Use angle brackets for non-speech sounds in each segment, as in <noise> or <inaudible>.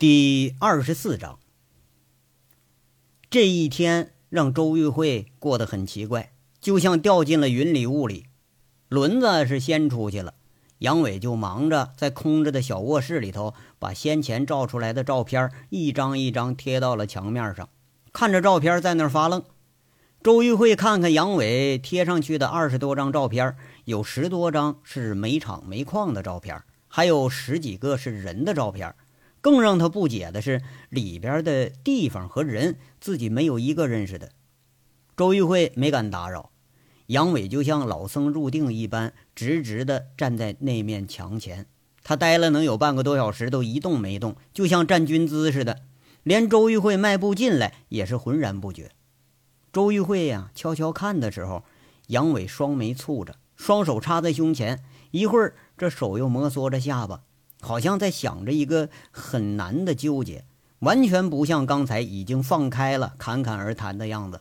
第二十四章，这一天让周玉慧过得很奇怪，就像掉进了云里雾里。轮子是先出去了，杨伟就忙着在空着的小卧室里头，把先前照出来的照片一张一张贴到了墙面上，看着照片在那儿发愣。周玉慧看看杨伟贴上去的二十多张照片，有十多张是煤厂煤矿的照片，还有十几个是人的照片。更让他不解的是，里边的地方和人自己没有一个认识的。周玉慧没敢打扰，杨伟就像老僧入定一般，直直地站在那面墙前。他待了能有半个多小时，都一动没动，就像站军姿似的。连周玉慧迈步进来也是浑然不觉。周玉慧呀，悄悄看的时候，杨伟双眉蹙着，双手插在胸前，一会儿这手又摩挲着下巴。好像在想着一个很难的纠结，完全不像刚才已经放开了侃侃而谈的样子。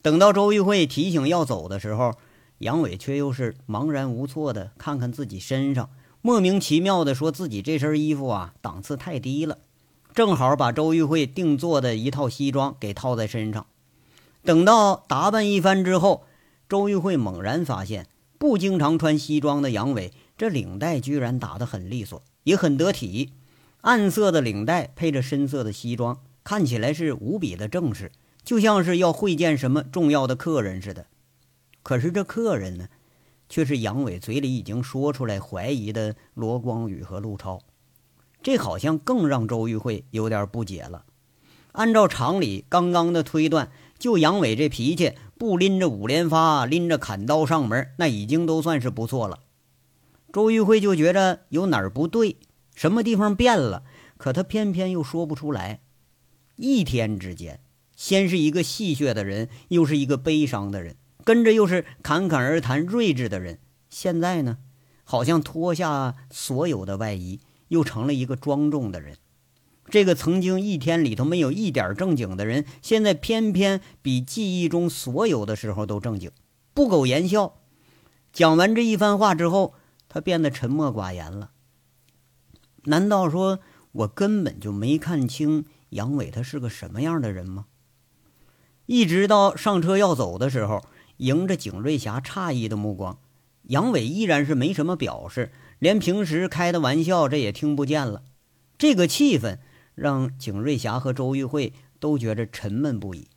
等到周玉慧提醒要走的时候，杨伟却又是茫然无措的看看自己身上，莫名其妙的说自己这身衣服啊档次太低了，正好把周玉慧定做的一套西装给套在身上。等到打扮一番之后，周玉慧猛然发现，不经常穿西装的杨伟。这领带居然打得很利索，也很得体。暗色的领带配着深色的西装，看起来是无比的正式，就像是要会见什么重要的客人似的。可是这客人呢，却是杨伟嘴里已经说出来怀疑的罗光宇和陆超。这好像更让周玉慧有点不解了。按照常理，刚刚的推断，就杨伟这脾气，不拎着五连发，拎着砍刀上门，那已经都算是不错了。周玉慧就觉着有哪儿不对，什么地方变了，可他偏偏又说不出来。一天之间，先是一个戏谑的人，又是一个悲伤的人，跟着又是侃侃而谈、睿智的人，现在呢，好像脱下所有的外衣，又成了一个庄重的人。这个曾经一天里头没有一点正经的人，现在偏偏比记忆中所有的时候都正经，不苟言笑。讲完这一番话之后。他变得沉默寡言了。难道说我根本就没看清杨伟他是个什么样的人吗？一直到上车要走的时候，迎着景瑞霞诧异的目光，杨伟依然是没什么表示，连平时开的玩笑这也听不见了。这个气氛让景瑞霞和周玉慧都觉着沉闷不已。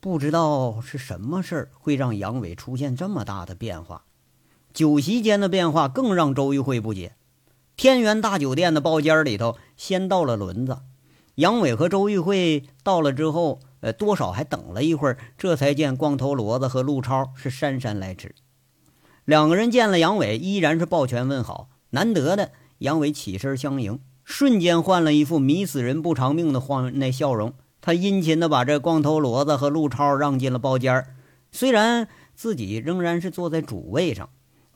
不知道是什么事儿会让杨伟出现这么大的变化。酒席间的变化更让周玉慧不解。天元大酒店的包间里头，先到了轮子，杨伟和周玉慧到了之后，呃，多少还等了一会儿，这才见光头骡子和陆超是姗姗来迟。两个人见了杨伟，依然是抱拳问好。难得的，杨伟起身相迎，瞬间换了一副迷死人不偿命的慌那笑容。他殷勤的把这光头骡子和陆超让进了包间虽然自己仍然是坐在主位上。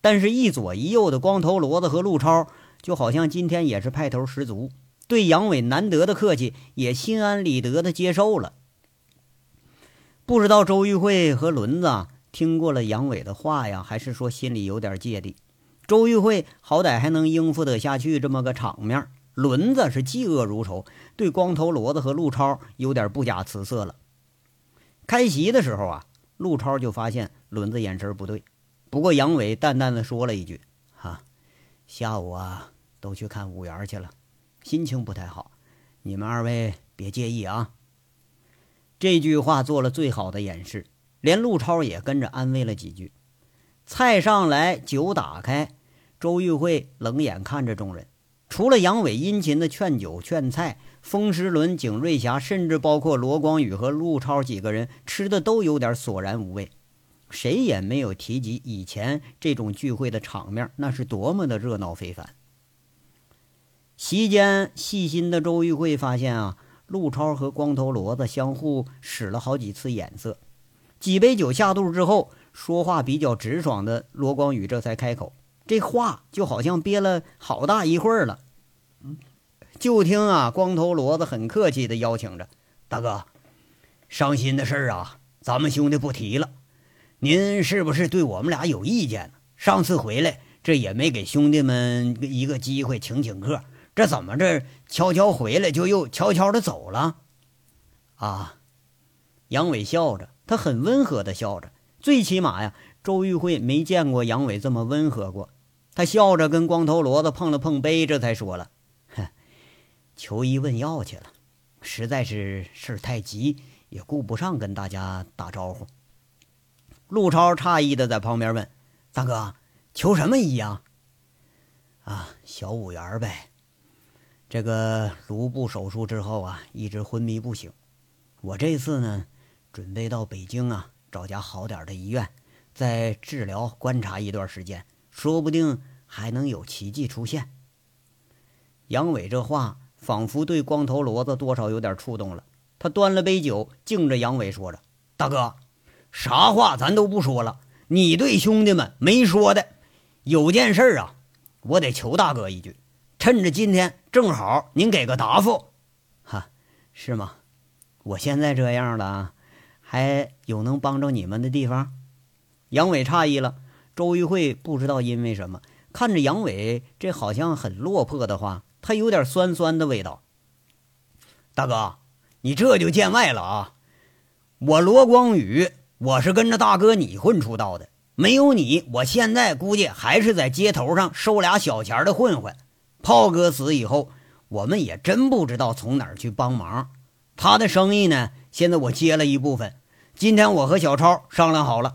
但是，一左一右的光头骡子和陆超，就好像今天也是派头十足，对杨伟难得的客气也心安理得的接受了。不知道周玉慧和轮子听过了杨伟的话呀，还是说心里有点芥蒂？周玉慧好歹还能应付得下去这么个场面，轮子是嫉恶如仇，对光头骡子和陆超有点不假辞色了。开席的时候啊，陆超就发现轮子眼神不对。不过杨伟淡淡的说了一句：“哈，下午啊都去看五元去了，心情不太好，你们二位别介意啊。”这句话做了最好的掩饰，连陆超也跟着安慰了几句。菜上来，酒打开，周玉慧冷眼看着众人，除了杨伟殷勤的劝酒劝菜，风师伦、景瑞霞，甚至包括罗光宇和陆超几个人吃的都有点索然无味。谁也没有提及以前这种聚会的场面，那是多么的热闹非凡。席间细心的周玉慧发现啊，陆超和光头骡子相互使了好几次眼色。几杯酒下肚之后，说话比较直爽的罗光宇这才开口，这话就好像憋了好大一会儿了。就听啊，光头骡子很客气的邀请着大哥，伤心的事儿啊，咱们兄弟不提了。您是不是对我们俩有意见？上次回来，这也没给兄弟们一个机会请请客，这怎么这悄悄回来就又悄悄的走了？啊！杨伟笑着，他很温和的笑着。最起码呀，周玉慧没见过杨伟这么温和过。他笑着跟光头骡子碰了碰杯，这才说了：“哼，求医问药去了，实在是事太急，也顾不上跟大家打招呼。”陆超诧异的在旁边问：“大哥，求什么医呀？”“啊，小五元呗。这个颅部手术之后啊，一直昏迷不醒。我这次呢，准备到北京啊，找家好点的医院，再治疗观察一段时间。”说不定还能有奇迹出现。杨伟这话仿佛对光头骡子多少有点触动了。他端了杯酒，敬着杨伟说着：“大哥，啥话咱都不说了，你对兄弟们没说的，有件事啊，我得求大哥一句，趁着今天正好，您给个答复。”哈，是吗？我现在这样了，还有能帮着你们的地方？杨伟诧异了。周玉慧不知道因为什么，看着杨伟这好像很落魄的话，他有点酸酸的味道。大哥，你这就见外了啊！我罗光宇，我是跟着大哥你混出道的，没有你，我现在估计还是在街头上收俩小钱的混混。炮哥死以后，我们也真不知道从哪儿去帮忙。他的生意呢，现在我接了一部分。今天我和小超商量好了，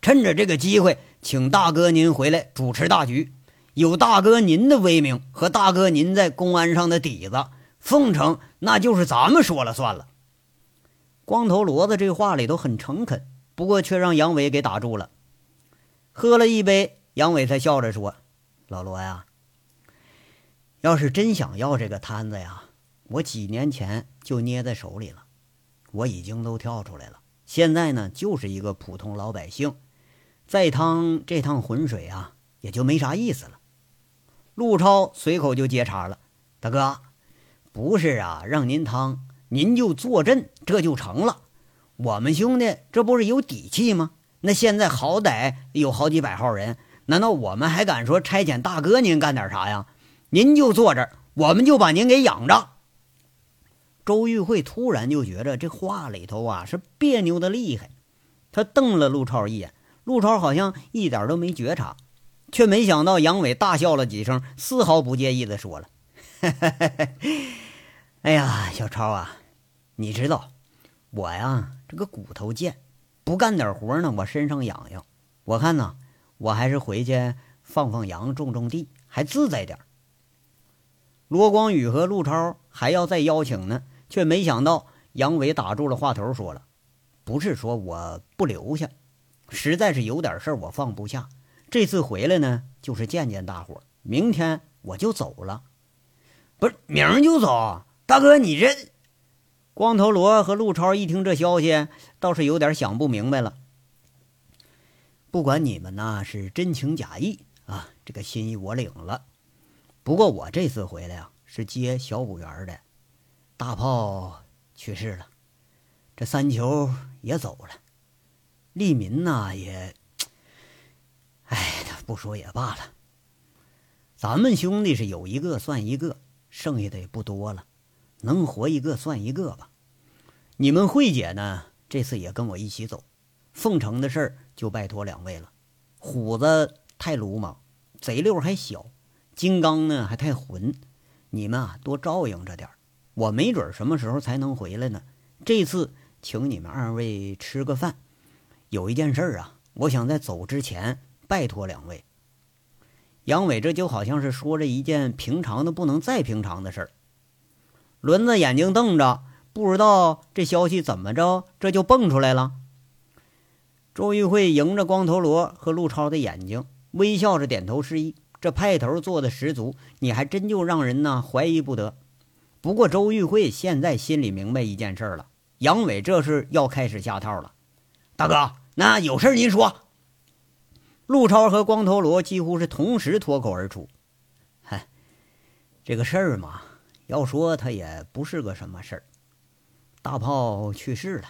趁着这个机会。请大哥您回来主持大局，有大哥您的威名和大哥您在公安上的底子，凤城那就是咱们说了算了。光头骡子这话里头很诚恳，不过却让杨伟给打住了。喝了一杯，杨伟才笑着说：“老罗呀，要是真想要这个摊子呀，我几年前就捏在手里了。我已经都跳出来了，现在呢就是一个普通老百姓。”再趟这趟浑水啊，也就没啥意思了。陆超随口就接茬了：“大哥，不是啊，让您趟，您就坐镇，这就成了。我们兄弟这不是有底气吗？那现在好歹有好几百号人，难道我们还敢说差遣大哥您干点啥呀？您就坐这儿，我们就把您给养着。”周玉慧突然就觉着这话里头啊是别扭的厉害，他瞪了陆超一眼。陆超好像一点都没觉察，却没想到杨伟大笑了几声，丝毫不介意的说了：“ <laughs> 哎呀，小超啊，你知道我呀这个骨头贱，不干点活呢，我身上痒痒。我看呢，我还是回去放放羊，种种地，还自在点罗光宇和陆超还要再邀请呢，却没想到杨伟打住了话头，说了：“不是说我不留下。”实在是有点事儿，我放不下。这次回来呢，就是见见大伙。明天我就走了，不是明儿就走。大哥，你这……光头罗和陆超一听这消息，倒是有点想不明白了。不管你们呐是真情假意啊，这个心意我领了。不过我这次回来啊，是接小五元的。大炮去世了，这三球也走了。利民呐，也，哎，不说也罢了。咱们兄弟是有一个算一个，剩下的也不多了，能活一个算一个吧。你们慧姐呢，这次也跟我一起走。凤城的事儿就拜托两位了。虎子太鲁莽，贼溜还小；金刚呢还太混。你们啊，多照应着点儿。我没准什么时候才能回来呢。这次请你们二位吃个饭。有一件事啊，我想在走之前拜托两位。杨伟这就好像是说着一件平常的不能再平常的事儿。轮子眼睛瞪着，不知道这消息怎么着，这就蹦出来了。周玉慧迎着光头罗和陆超的眼睛，微笑着点头示意，这派头做的十足，你还真就让人呢怀疑不得。不过周玉慧现在心里明白一件事了，杨伟这是要开始下套了，大哥。那有事您说。陆超和光头罗几乎是同时脱口而出：“嗨，这个事儿嘛，要说他也不是个什么事儿。大炮去世了，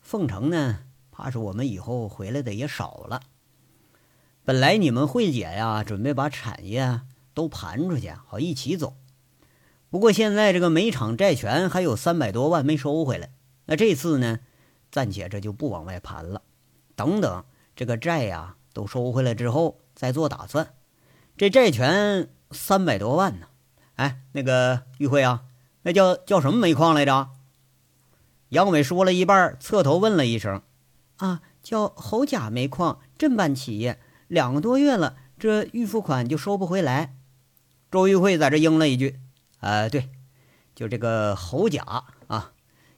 凤城呢，怕是我们以后回来的也少了。本来你们慧姐呀，准备把产业都盘出去，好一起走。不过现在这个煤厂债权还有三百多万没收回来，那这次呢，暂且这就不往外盘了，等等这个债呀都收回来之后再做打算。这债权三百多万呢，哎，那个玉慧啊，那叫叫什么煤矿来着？杨伟说了一半，侧头问了一声：“啊，叫侯甲煤矿，镇办企业，两个多月了，这预付款就收不回来。”周玉慧在这应了一句。呃，对，就这个侯甲啊，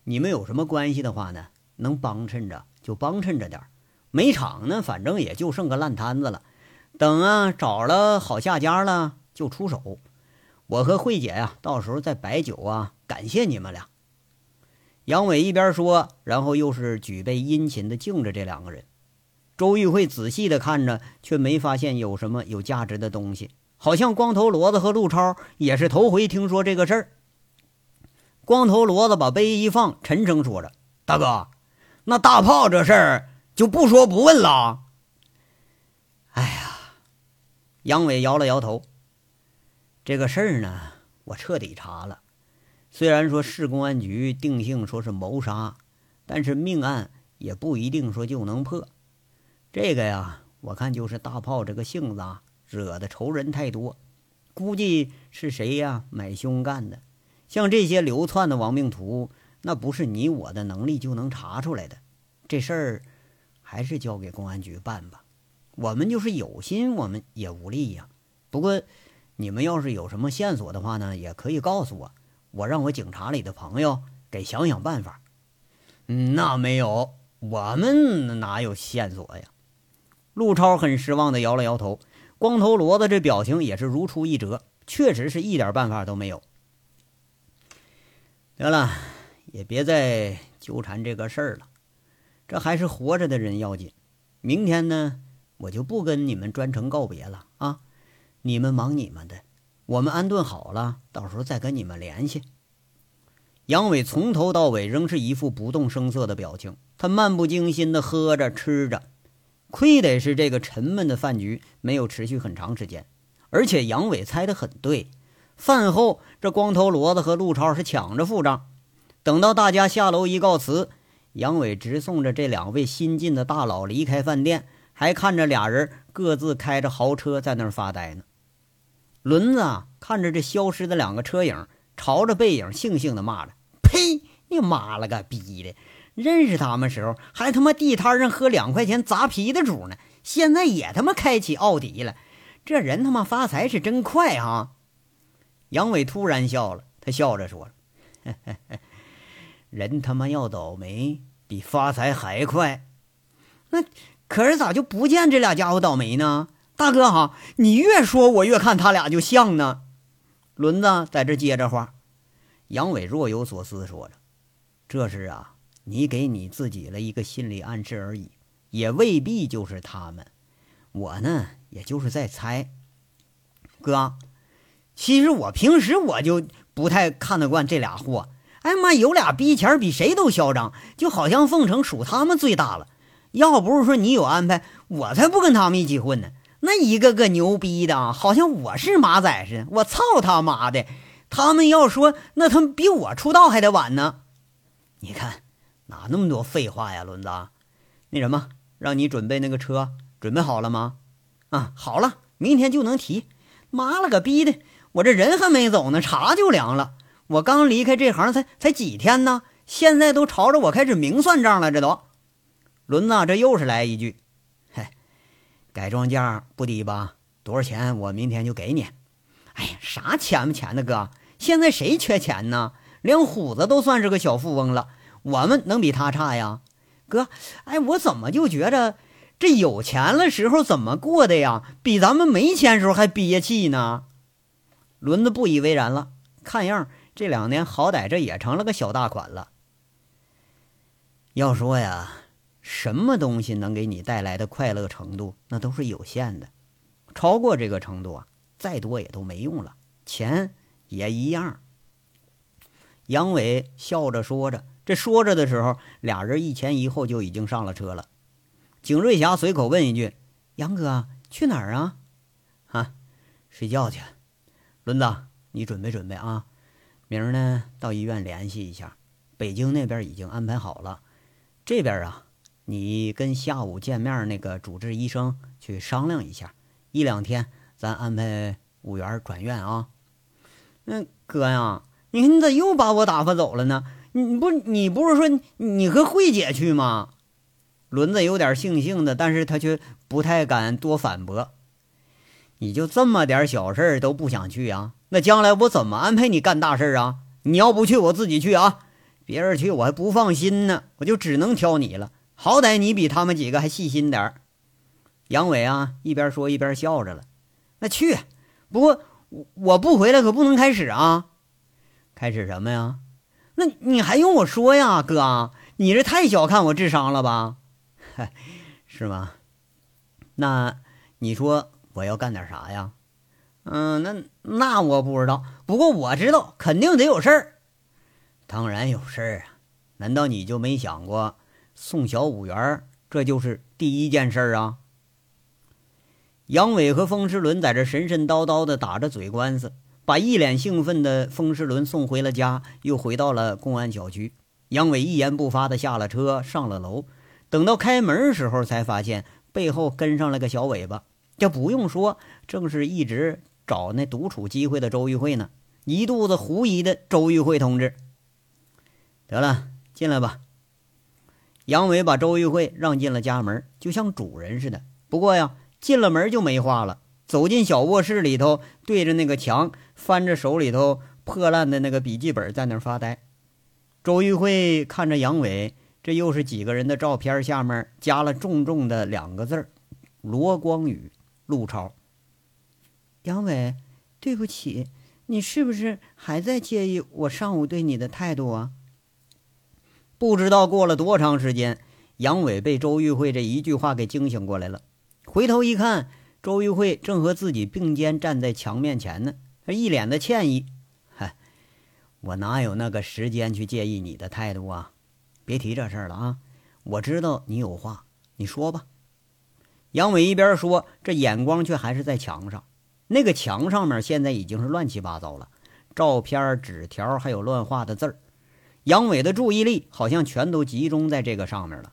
你们有什么关系的话呢？能帮衬着就帮衬着点儿。煤厂呢，反正也就剩个烂摊子了。等啊，找了好下家了就出手。我和慧姐呀，到时候再摆酒啊，感谢你们俩。杨伟一边说，然后又是举杯殷勤的敬着这两个人。周玉慧仔细的看着，却没发现有什么有价值的东西。好像光头骡子和陆超也是头回听说这个事儿。光头骡子把杯一放，沉声说着：“大哥，那大炮这事儿就不说不问了。”哎呀，杨伟摇了摇头。这个事儿呢，我彻底查了。虽然说市公安局定性说是谋杀，但是命案也不一定说就能破。这个呀，我看就是大炮这个性子啊。惹的仇人太多，估计是谁呀买凶干的？像这些流窜的亡命徒，那不是你我的能力就能查出来的。这事儿还是交给公安局办吧。我们就是有心，我们也无力呀。不过你们要是有什么线索的话呢，也可以告诉我，我让我警察里的朋友给想想办法。那没有，我们哪有线索呀？陆超很失望的摇了摇头。光头骡子这表情也是如出一辙，确实是一点办法都没有。得了，也别再纠缠这个事儿了，这还是活着的人要紧。明天呢，我就不跟你们专程告别了啊！你们忙你们的，我们安顿好了，到时候再跟你们联系。杨伟从头到尾仍是一副不动声色的表情，他漫不经心的喝着吃着。亏得是这个沉闷的饭局没有持续很长时间，而且杨伟猜得很对。饭后，这光头骡子和陆超是抢着付账。等到大家下楼一告辞，杨伟直送着这两位新晋的大佬离开饭店，还看着俩人各自开着豪车在那儿发呆呢。轮子看着这消失的两个车影，朝着背影悻悻地骂着：“呸！你妈了个逼的！”认识他们时候还他妈地摊上喝两块钱砸啤的主呢，现在也他妈开起奥迪了，这人他妈发财是真快啊！杨伟突然笑了，他笑着说了：“ <laughs> 人他妈要倒霉比发财还快。那可是咋就不见这俩家伙倒霉呢？大哥哈，你越说我越看他俩就像呢。”轮子在这接着话，杨伟若有所思说着：“这是啊。”你给你自己了一个心理暗示而已，也未必就是他们。我呢，也就是在猜。哥，其实我平时我就不太看得惯这俩货。哎妈，有俩逼钱比谁都嚣张，就好像凤城属他们最大了。要不是说你有安排，我才不跟他们一起混呢。那一个个牛逼的啊，好像我是马仔似的。我操他妈的！他们要说，那他们比我出道还得晚呢。你看。哪那么多废话呀，轮子！那什么，让你准备那个车，准备好了吗？啊，好了，明天就能提。妈了个逼的，我这人还没走呢，茶就凉了。我刚离开这行才才几天呢，现在都朝着我开始明算账了。这都，轮子，这又是来一句，改装价不低吧？多少钱？我明天就给你。哎呀，啥钱不钱的哥，现在谁缺钱呢？连虎子都算是个小富翁了。我们能比他差呀，哥？哎，我怎么就觉着这有钱了时候怎么过的呀，比咱们没钱时候还憋气呢？轮子不以为然了，看样这两年好歹这也成了个小大款了。要说呀，什么东西能给你带来的快乐程度，那都是有限的，超过这个程度啊，再多也都没用了，钱也一样。杨伟笑着说着。这说着的时候，俩人一前一后就已经上了车了。景瑞霞随口问一句：“杨哥去哪儿啊？”“啊，睡觉去。”“轮子，你准备准备啊。明儿呢到医院联系一下，北京那边已经安排好了。这边啊，你跟下午见面那个主治医生去商量一下，一两天咱安排五元转院啊。那哥呀，你看你咋又把我打发走了呢？你不你不是说你和慧姐去吗？轮子有点悻悻的，但是他却不太敢多反驳。你就这么点小事儿都不想去啊？那将来我怎么安排你干大事啊？你要不去，我自己去啊。别人去我还不放心呢，我就只能挑你了。好歹你比他们几个还细心点儿。杨伟啊，一边说一边笑着了。那去，不过我不回来可不能开始啊。开始什么呀？那你还用我说呀，哥？你这太小看我智商了吧？是吗？那你说我要干点啥呀？嗯，那那我不知道，不过我知道肯定得有事儿。当然有事儿啊！难道你就没想过送小五元？这就是第一件事啊！杨伟和风师伦在这神神叨叨的打着嘴官司，把一脸兴奋的风师伦送回了家，又回到了公安小区。杨伟一言不发的下了车，上了楼。等到开门时候，才发现背后跟上了个小尾巴。这不用说，正是一直找那独处机会的周玉慧呢。一肚子狐疑的周玉慧同志。得了，进来吧。杨伟把周玉慧让进了家门，就像主人似的。不过呀，进了门就没话了。走进小卧室里头，对着那个墙，翻着手里头破烂的那个笔记本，在那儿发呆。周玉慧看着杨伟，这又是几个人的照片，下面加了重重的两个字儿：罗光宇、陆超。杨伟，对不起，你是不是还在介意我上午对你的态度啊？不知道过了多长时间，杨伟被周玉慧这一句话给惊醒过来了。回头一看，周玉慧正和自己并肩站在墙面前呢，一脸的歉意：“嗨，我哪有那个时间去介意你的态度啊？别提这事儿了啊！我知道你有话，你说吧。”杨伟一边说，这眼光却还是在墙上。那个墙上面现在已经是乱七八糟了，照片、纸条，还有乱画的字儿。杨伟的注意力好像全都集中在这个上面了。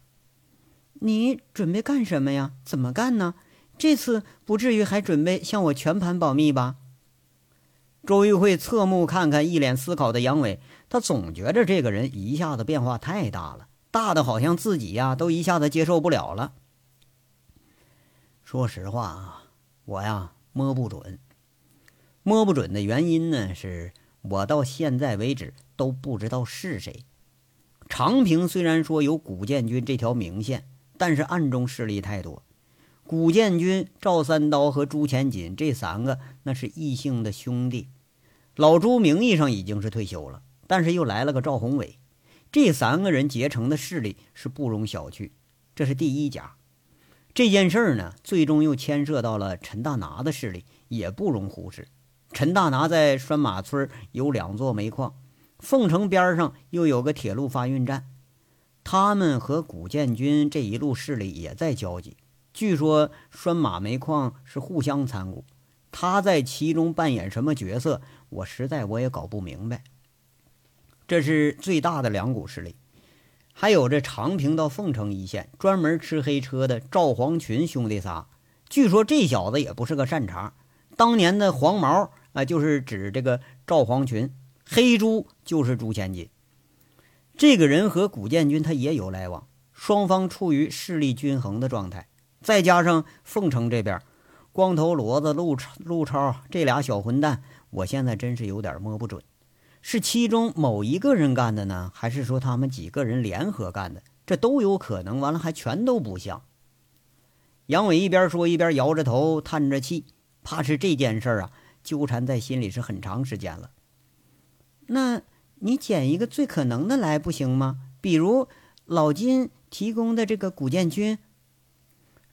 你准备干什么呀？怎么干呢？这次不至于还准备向我全盘保密吧？周玉慧侧目看看一脸思考的杨伟，他总觉着这个人一下子变化太大了，大的好像自己呀都一下子接受不了了。说实话啊，我呀摸不准，摸不准的原因呢是。我到现在为止都不知道是谁。长平虽然说有古建军这条明线，但是暗中势力太多。古建军、赵三刀和朱前锦这三个那是异姓的兄弟。老朱名义上已经是退休了，但是又来了个赵宏伟。这三个人结成的势力是不容小觑。这是第一家。这件事儿呢，最终又牵涉到了陈大拿的势力，也不容忽视。陈大拿在拴马村有两座煤矿，凤城边上又有个铁路发运站，他们和古建军这一路势力也在交集。据说拴马煤矿是互相参股，他在其中扮演什么角色，我实在我也搞不明白。这是最大的两股势力，还有这长平到凤城一线专门吃黑车的赵黄群兄弟仨，据说这小子也不是个善茬，当年的黄毛。啊，就是指这个赵黄群，黑猪就是朱千金。这个人和古建军他也有来往，双方处于势力均衡的状态。再加上凤城这边，光头骡子陆超、陆超这俩小混蛋，我现在真是有点摸不准，是其中某一个人干的呢，还是说他们几个人联合干的？这都有可能。完了，还全都不像。杨伟一边说一边摇着头，叹着气，怕是这件事啊。纠缠在心里是很长时间了。那你捡一个最可能的来不行吗？比如老金提供的这个古建军。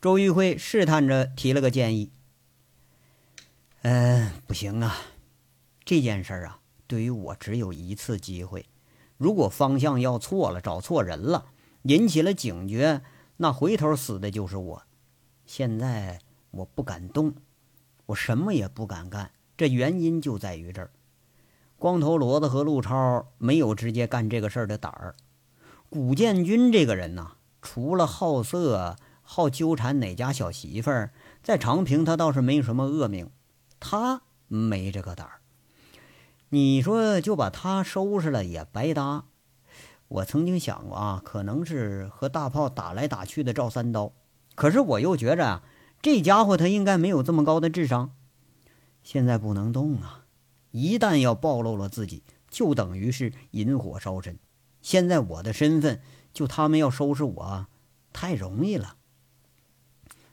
周玉慧试探着提了个建议。嗯，不行啊，这件事儿啊，对于我只有一次机会。如果方向要错了，找错人了，引起了警觉，那回头死的就是我。现在我不敢动，我什么也不敢干。这原因就在于这儿，光头骡子和陆超没有直接干这个事儿的胆儿。古建军这个人呐，除了好色、好纠缠哪家小媳妇儿，在长平他倒是没什么恶名，他没这个胆儿。你说就把他收拾了也白搭。我曾经想过啊，可能是和大炮打来打去的赵三刀，可是我又觉着，这家伙他应该没有这么高的智商。现在不能动啊，一旦要暴露了自己，就等于是引火烧身。现在我的身份，就他们要收拾我，太容易了。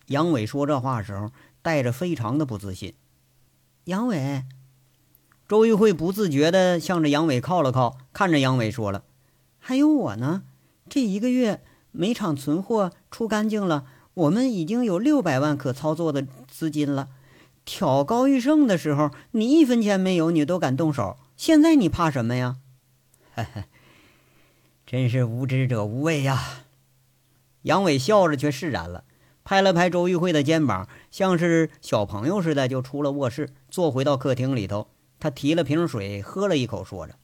杨伟说这话时候带着非常的不自信。杨伟，周玉慧不自觉地向着杨伟靠了靠，看着杨伟说了。还有我呢，这一个月煤厂存货出干净了，我们已经有六百万可操作的资金了。挑高玉胜的时候，你一分钱没有，你都敢动手。现在你怕什么呀？嘿嘿，真是无知者无畏呀！杨伟笑着却释然了，拍了拍周玉慧的肩膀，像是小朋友似的，就出了卧室，坐回到客厅里头。他提了瓶水，喝了一口，说着：“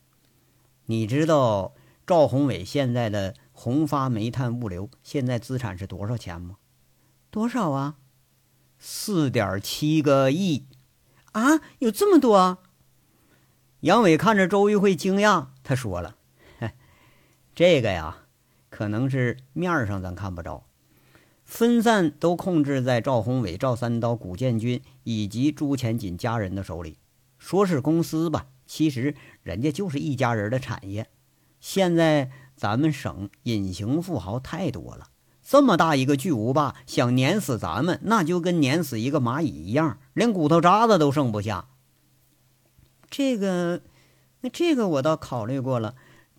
你知道？”赵宏伟现在的宏发煤炭物流现在资产是多少钱吗？多少啊？四点七个亿啊！有这么多？杨伟看着周玉慧惊讶，他说了：“ <laughs> 这个呀，可能是面上咱看不着，分散都控制在赵宏伟、赵三刀、古建军以及朱前锦家人的手里。说是公司吧，其实人家就是一家人的产业。”现在咱们省隐形富豪太多了，这么大一个巨无霸想碾死咱们，那就跟碾死一个蚂蚁一样，连骨头渣子都剩不下。这个，那这个我倒考虑过了，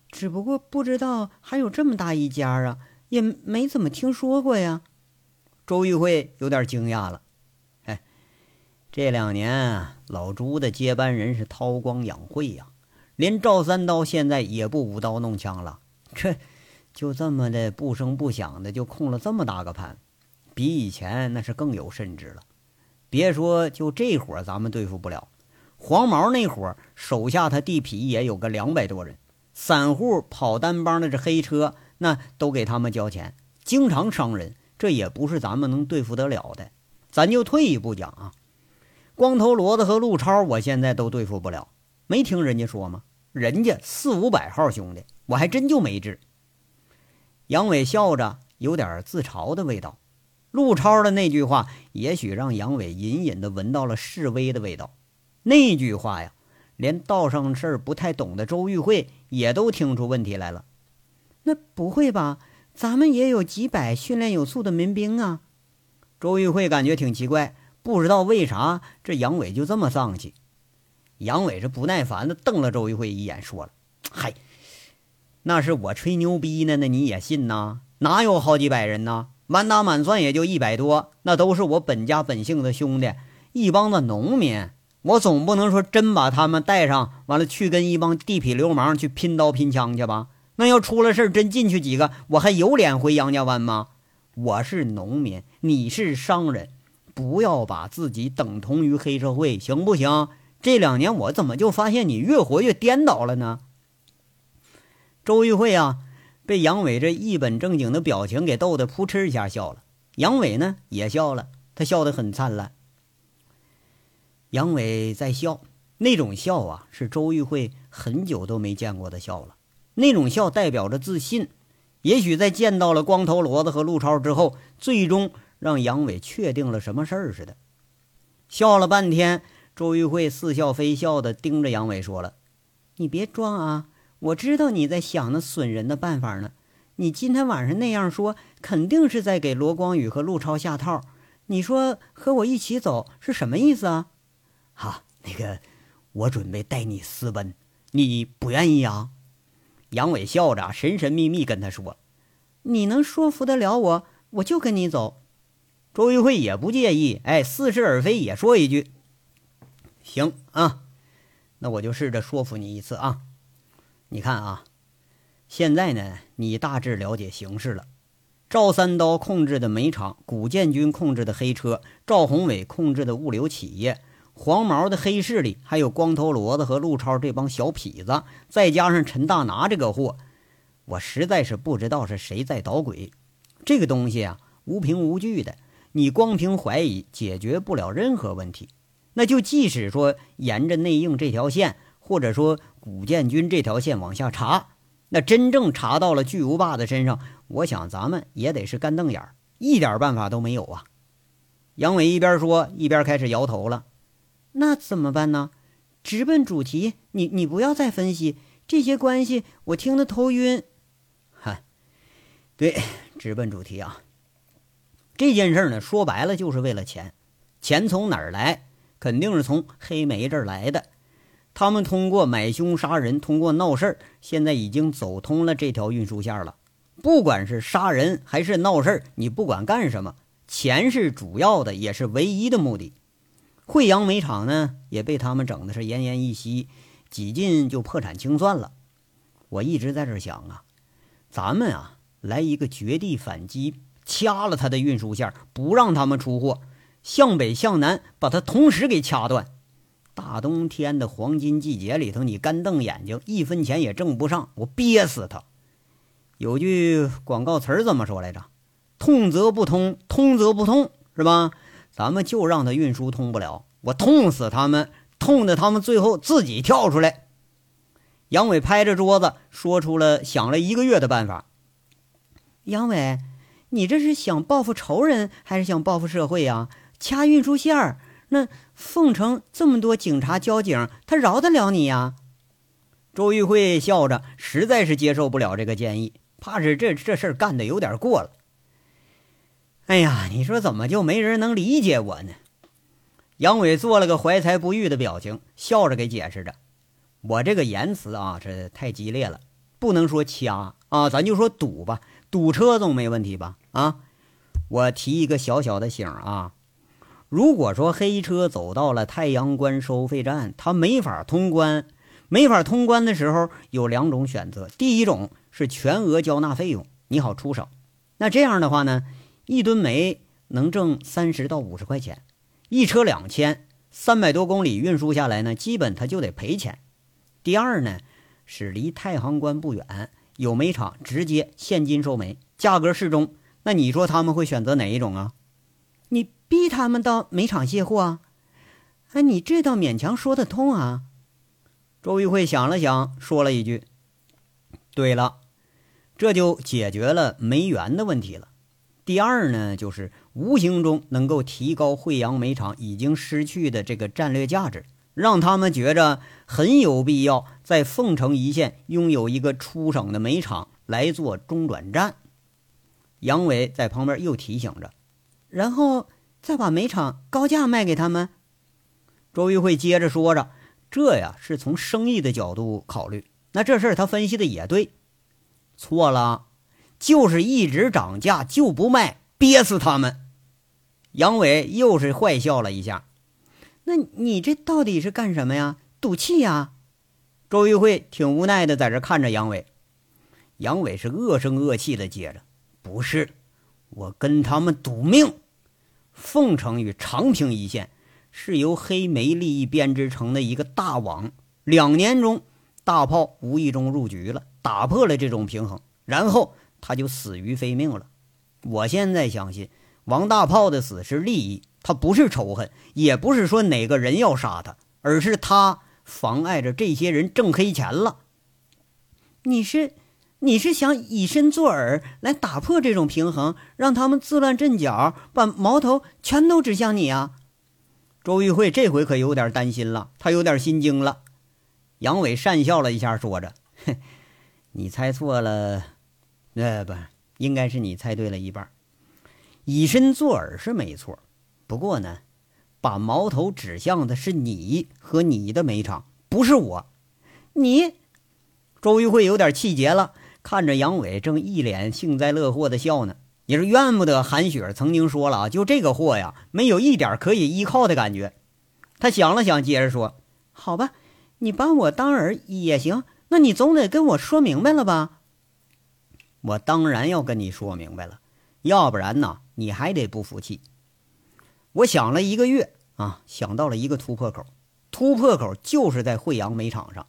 只不过不知道还有这么大一家啊，也没怎么听说过呀。周玉慧有点惊讶了。哎，这两年老朱的接班人是韬光养晦呀。连赵三刀现在也不舞刀弄枪了，<laughs> 这就这么的不声不响的就控了这么大个盘，比以前那是更有甚至了。别说就这伙咱们对付不了，黄毛那伙手下他地痞也有个两百多人，散户跑单帮的这黑车那都给他们交钱，经常伤人，这也不是咱们能对付得了的。咱就退一步讲啊，光头骡子和陆超，我现在都对付不了，没听人家说吗？人家四五百号兄弟，我还真就没治。杨伟笑着，有点自嘲的味道。陆超的那句话，也许让杨伟隐隐的闻到了示威的味道。那句话呀，连道上事儿不太懂的周玉慧也都听出问题来了。那不会吧？咱们也有几百训练有素的民兵啊！周玉慧感觉挺奇怪，不知道为啥这杨伟就这么丧气。杨伟是不耐烦的瞪了周玉慧一眼，说了：“嗨，那是我吹牛逼呢，那你也信呐？哪有好几百人呢？满打满算也就一百多，那都是我本家本姓的兄弟，一帮子农民。我总不能说真把他们带上，完了去跟一帮地痞流氓去拼刀拼枪去吧？那要出了事真进去几个，我还有脸回杨家湾吗？我是农民，你是商人，不要把自己等同于黑社会，行不行？”这两年我怎么就发现你越活越颠倒了呢？周玉慧啊，被杨伟这一本正经的表情给逗得扑哧一下笑了。杨伟呢也笑了，他笑得很灿烂。杨伟在笑，那种笑啊，是周玉慧很久都没见过的笑了。那种笑代表着自信，也许在见到了光头骡子和陆超之后，最终让杨伟确定了什么事儿似的。笑了半天。周玉慧似笑非笑地盯着杨伟说了：“你别装啊，我知道你在想那损人的办法呢。你今天晚上那样说，肯定是在给罗光宇和陆超下套。你说和我一起走是什么意思啊？哈，那个，我准备带你私奔，你不愿意啊？”杨伟笑着神神秘秘跟他说：“你能说服得了我，我就跟你走。”周玉慧也不介意，哎，似是而非也说一句。行啊，那我就试着说服你一次啊。你看啊，现在呢，你大致了解形势了。赵三刀控制的煤厂，古建军控制的黑车，赵宏伟控制的物流企业，黄毛的黑势力，还有光头骡子和陆超这帮小痞子，再加上陈大拿这个货，我实在是不知道是谁在捣鬼。这个东西啊，无凭无据的，你光凭怀疑解决不了任何问题。那就即使说沿着内应这条线，或者说古建军这条线往下查，那真正查到了巨无霸的身上，我想咱们也得是干瞪眼，一点办法都没有啊。杨伟一边说，一边开始摇头了。那怎么办呢？直奔主题，你你不要再分析这些关系，我听得头晕。嗨，对，直奔主题啊。这件事呢，说白了就是为了钱。钱从哪儿来？肯定是从黑莓这儿来的。他们通过买凶杀人，通过闹事儿，现在已经走通了这条运输线了。不管是杀人还是闹事儿，你不管干什么，钱是主要的，也是唯一的目的。惠阳煤厂呢，也被他们整的是奄奄一息，几近就破产清算了。我一直在这想啊，咱们啊来一个绝地反击，掐了他的运输线，不让他们出货，向北向南把他同时给掐断。大冬天的黄金季节里头，你干瞪眼睛，一分钱也挣不上，我憋死他。有句广告词儿怎么说来着？痛则不通，通则不通，是吧？咱们就让他运输通不了，我痛死他们，痛的他们最后自己跳出来。杨伟拍着桌子说出了想了一个月的办法。杨伟，你这是想报复仇人，还是想报复社会呀？掐运输线儿，那凤城这么多警察交警，他饶得了你呀？周玉慧笑着，实在是接受不了这个建议，怕是这这事儿干的有点过了。哎呀，你说怎么就没人能理解我呢？杨伟做了个怀才不遇的表情，笑着给解释着：“我这个言辞啊，这太激烈了，不能说掐啊，咱就说堵吧，堵车总没问题吧？啊，我提一个小小的醒啊，如果说黑车走到了太阳关收费站，它没法通关，没法通关的时候有两种选择，第一种是全额交纳费用，你好出手，那这样的话呢？”一吨煤能挣三十到五十块钱，一车两千，三百多公里运输下来呢，基本他就得赔钱。第二呢，是离太行关不远，有煤厂直接现金收煤，价格适中。那你说他们会选择哪一种啊？你逼他们到煤厂卸货啊？哎，你这倒勉强说得通啊。周玉慧想了想，说了一句：“对了，这就解决了煤源的问题了。”第二呢，就是无形中能够提高惠阳煤厂已经失去的这个战略价值，让他们觉着很有必要在凤城一线拥有一个出省的煤厂来做中转站。杨伟在旁边又提醒着，然后再把煤厂高价卖给他们。周玉慧接着说着：“这呀是从生意的角度考虑，那这事儿他分析的也对，错了。”就是一直涨价就不卖，憋死他们。杨伟又是坏笑了一下。那你这到底是干什么呀？赌气呀？周玉慧挺无奈的，在这看着杨伟。杨伟是恶声恶气的接着：“不是，我跟他们赌命。凤城与长平一线是由黑莓利益编织成的一个大网，两年中大炮无意中入局了，打破了这种平衡，然后。”他就死于非命了。我现在相信王大炮的死是利益，他不是仇恨，也不是说哪个人要杀他，而是他妨碍着这些人挣黑钱了。你是你是想以身作饵来打破这种平衡，让他们自乱阵脚，把矛头全都指向你啊？周玉慧这回可有点担心了，他有点心惊了。杨伟讪笑了一下，说着：“哼，你猜错了。”呃，不，应该是你猜对了一半。以身作饵是没错，不过呢，把矛头指向的是你和你的煤厂，不是我。你，周玉慧有点气结了，看着杨伟正一脸幸灾乐祸的笑呢，也是怨不得韩雪曾经说了啊，就这个货呀，没有一点可以依靠的感觉。他想了想，接着说：“好吧，你把我当儿也行，那你总得跟我说明白了吧？”我当然要跟你说明白了，要不然呢，你还得不服气。我想了一个月啊，想到了一个突破口，突破口就是在惠阳煤场上。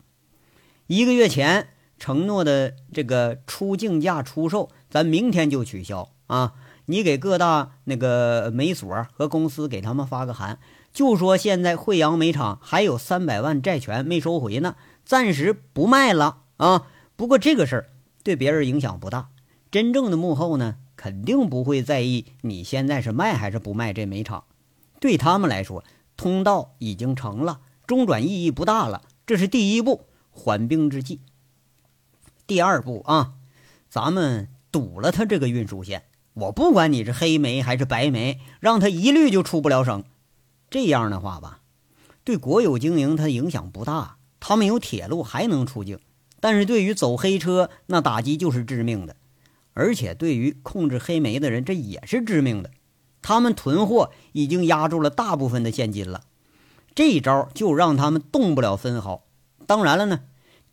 一个月前承诺的这个出竞价出售，咱明天就取消啊！你给各大那个煤所和公司给他们发个函，就说现在惠阳煤厂还有三百万债权没收回呢，暂时不卖了啊！不过这个事儿对别人影响不大，真正的幕后呢，肯定不会在意你现在是卖还是不卖这煤厂。对他们来说，通道已经成了，中转意义不大了。这是第一步。缓兵之计。第二步啊，咱们堵了他这个运输线。我不管你是黑煤还是白煤，让他一律就出不了省。这样的话吧，对国有经营它影响不大，他们有铁路还能出境。但是对于走黑车，那打击就是致命的。而且对于控制黑煤的人，这也是致命的。他们囤货已经压住了大部分的现金了，这一招就让他们动不了分毫。当然了呢，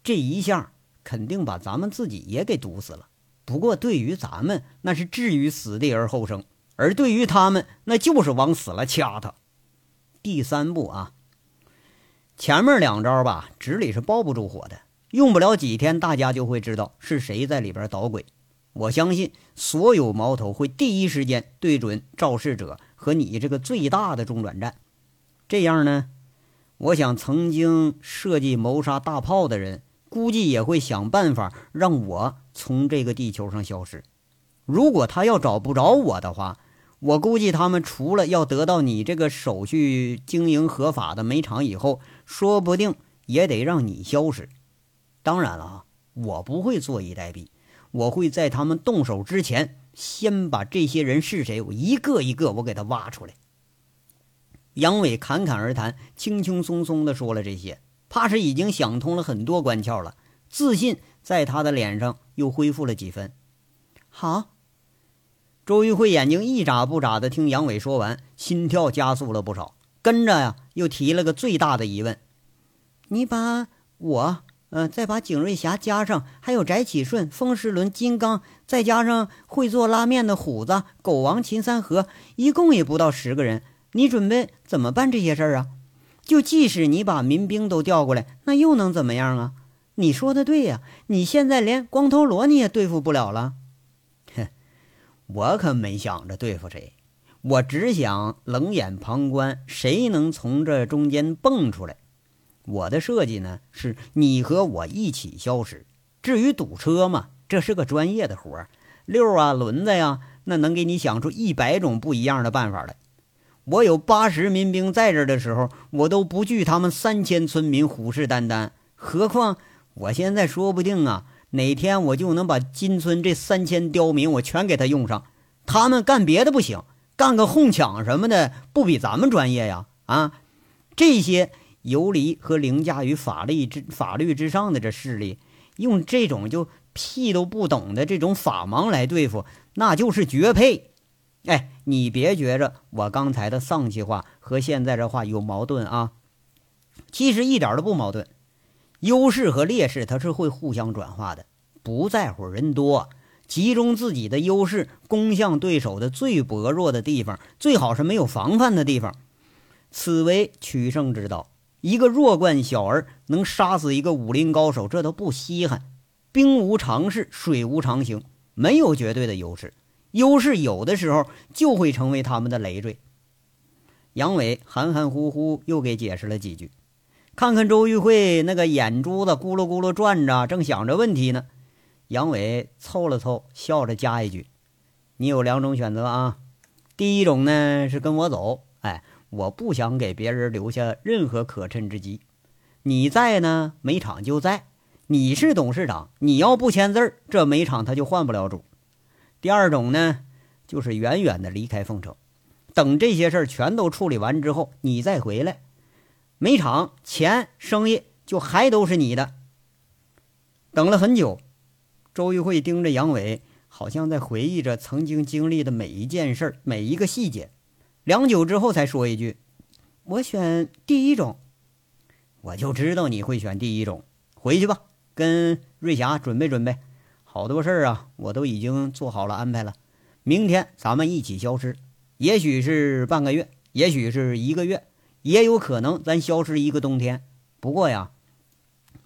这一下肯定把咱们自己也给堵死了。不过对于咱们那是置于死地而后生，而对于他们那就是往死了掐他。第三步啊，前面两招吧，纸里是包不住火的，用不了几天，大家就会知道是谁在里边捣鬼。我相信所有矛头会第一时间对准肇事者和你这个最大的中转站，这样呢？我想，曾经设计谋杀大炮的人，估计也会想办法让我从这个地球上消失。如果他要找不着我的话，我估计他们除了要得到你这个手续经营合法的煤厂以后，说不定也得让你消失。当然了啊，我不会坐以待毙，我会在他们动手之前，先把这些人是谁，我一个一个我给他挖出来。杨伟侃侃而谈，轻轻松松地说了这些，怕是已经想通了很多关窍了。自信在他的脸上又恢复了几分。好，周玉慧眼睛一眨不眨的听杨伟说完，心跳加速了不少。跟着呀，又提了个最大的疑问：你把我，呃，再把景瑞霞加上，还有翟启顺、风石轮、金刚，再加上会做拉面的虎子、狗王、秦三河，一共也不到十个人。你准备怎么办这些事儿啊？就即使你把民兵都调过来，那又能怎么样啊？你说的对呀，你现在连光头罗你也对付不了了。哼，我可没想着对付谁，我只想冷眼旁观，谁能从这中间蹦出来。我的设计呢，是你和我一起消失。至于堵车嘛，这是个专业的活儿，六啊轮子呀，那能给你想出一百种不一样的办法来。我有八十民兵在这儿的时候，我都不惧他们三千村民虎视眈眈。何况我现在说不定啊，哪天我就能把金村这三千刁民我全给他用上。他们干别的不行，干个哄抢什么的，不比咱们专业呀？啊，这些游离和凌驾于法律之法律之上的这势力，用这种就屁都不懂的这种法盲来对付，那就是绝配。哎，你别觉着我刚才的丧气话和现在这话有矛盾啊，其实一点都不矛盾。优势和劣势它是会互相转化的，不在乎人多，集中自己的优势攻向对手的最薄弱的地方，最好是没有防范的地方，此为取胜之道。一个弱冠小儿能杀死一个武林高手，这都不稀罕。兵无常势，水无常形，没有绝对的优势。优势有的时候就会成为他们的累赘。杨伟含含糊糊又给解释了几句，看看周玉慧那个眼珠子咕噜咕噜转着，正想着问题呢。杨伟凑了凑，笑着加一句：“你有两种选择啊，第一种呢是跟我走，哎，我不想给别人留下任何可趁之机。你在呢，煤厂就在；你是董事长，你要不签字，这煤厂他就换不了主。”第二种呢，就是远远的离开凤城，等这些事儿全都处理完之后，你再回来，煤厂、钱、生意就还都是你的。等了很久，周玉慧盯着杨伟，好像在回忆着曾经经历的每一件事、每一个细节。良久之后，才说一句：“我选第一种。”我就知道你会选第一种。回去吧，跟瑞霞准备准备。好多事儿啊，我都已经做好了安排了。明天咱们一起消失，也许是半个月，也许是一个月，也有可能咱消失一个冬天。不过呀，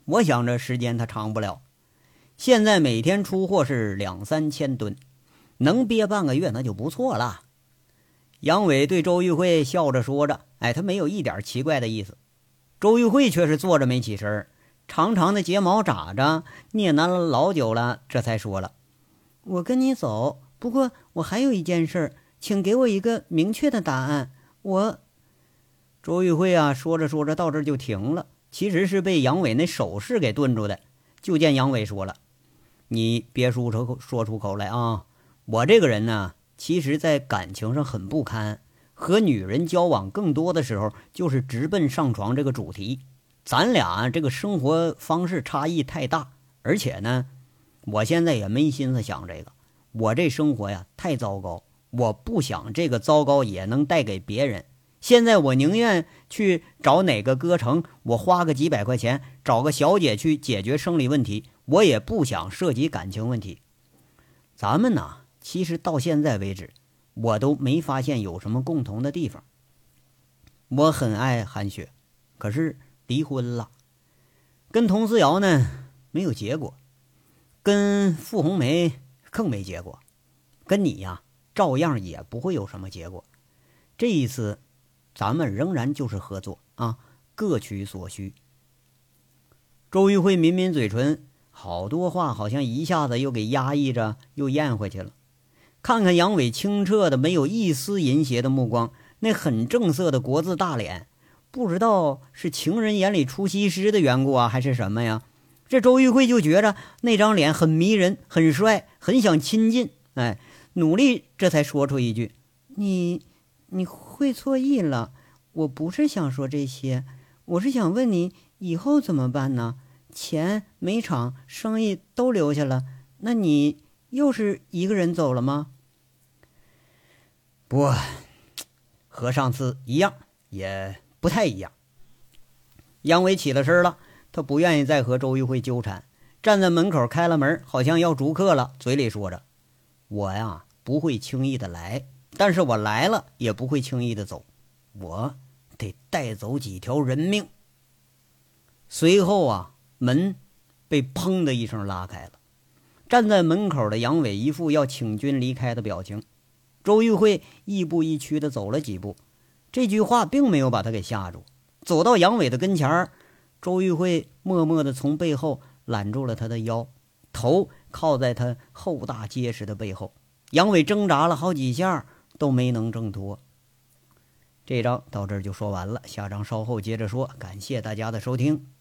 我想着时间它长不了。现在每天出货是两三千吨，能憋半个月那就不错了。杨伟对周玉慧笑着说着：“哎，他没有一点奇怪的意思。”周玉慧却是坐着没起身儿，长长的睫毛眨着，聂喃了老久了，这才说了：“我跟你走，不过我还有一件事，请给我一个明确的答案。”我，周玉慧啊，说着说着到这就停了，其实是被杨伟那手势给顿住的。就见杨伟说了。你别说出说出口来啊！我这个人呢，其实，在感情上很不堪，和女人交往更多的时候，就是直奔上床这个主题。咱俩这个生活方式差异太大，而且呢，我现在也没心思想这个。我这生活呀，太糟糕，我不想这个糟糕也能带给别人。现在我宁愿去找哪个歌城，我花个几百块钱找个小姐去解决生理问题。我也不想涉及感情问题。咱们呢，其实到现在为止，我都没发现有什么共同的地方。我很爱韩雪，可是离婚了；跟佟思瑶呢，没有结果；跟傅红梅更没结果；跟你呀，照样也不会有什么结果。这一次，咱们仍然就是合作啊，各取所需。周玉慧抿抿嘴唇。好多话好像一下子又给压抑着，又咽回去了。看看杨伟清澈的、没有一丝淫邪的目光，那很正色的国字大脸，不知道是情人眼里出西施的缘故啊，还是什么呀？这周玉慧就觉着那张脸很迷人、很帅，很想亲近。哎，努力这才说出一句：“你，你会错意了。我不是想说这些，我是想问你以后怎么办呢？”钱、煤厂、生意都留下了，那你又是一个人走了吗？不，和上次一样，也不太一样。杨伟起了身了，他不愿意再和周玉慧纠缠，站在门口开了门，好像要逐客了，嘴里说着：“我呀，不会轻易的来，但是我来了也不会轻易的走，我得带走几条人命。”随后啊。门被砰的一声拉开了，站在门口的杨伟一副要请君离开的表情。周玉慧亦步亦趋的走了几步，这句话并没有把他给吓住。走到杨伟的跟前儿，周玉慧默默的从背后揽住了他的腰，头靠在他厚大结实的背后。杨伟挣扎了好几下，都没能挣脱。这章到这儿就说完了，下章稍后接着说。感谢大家的收听。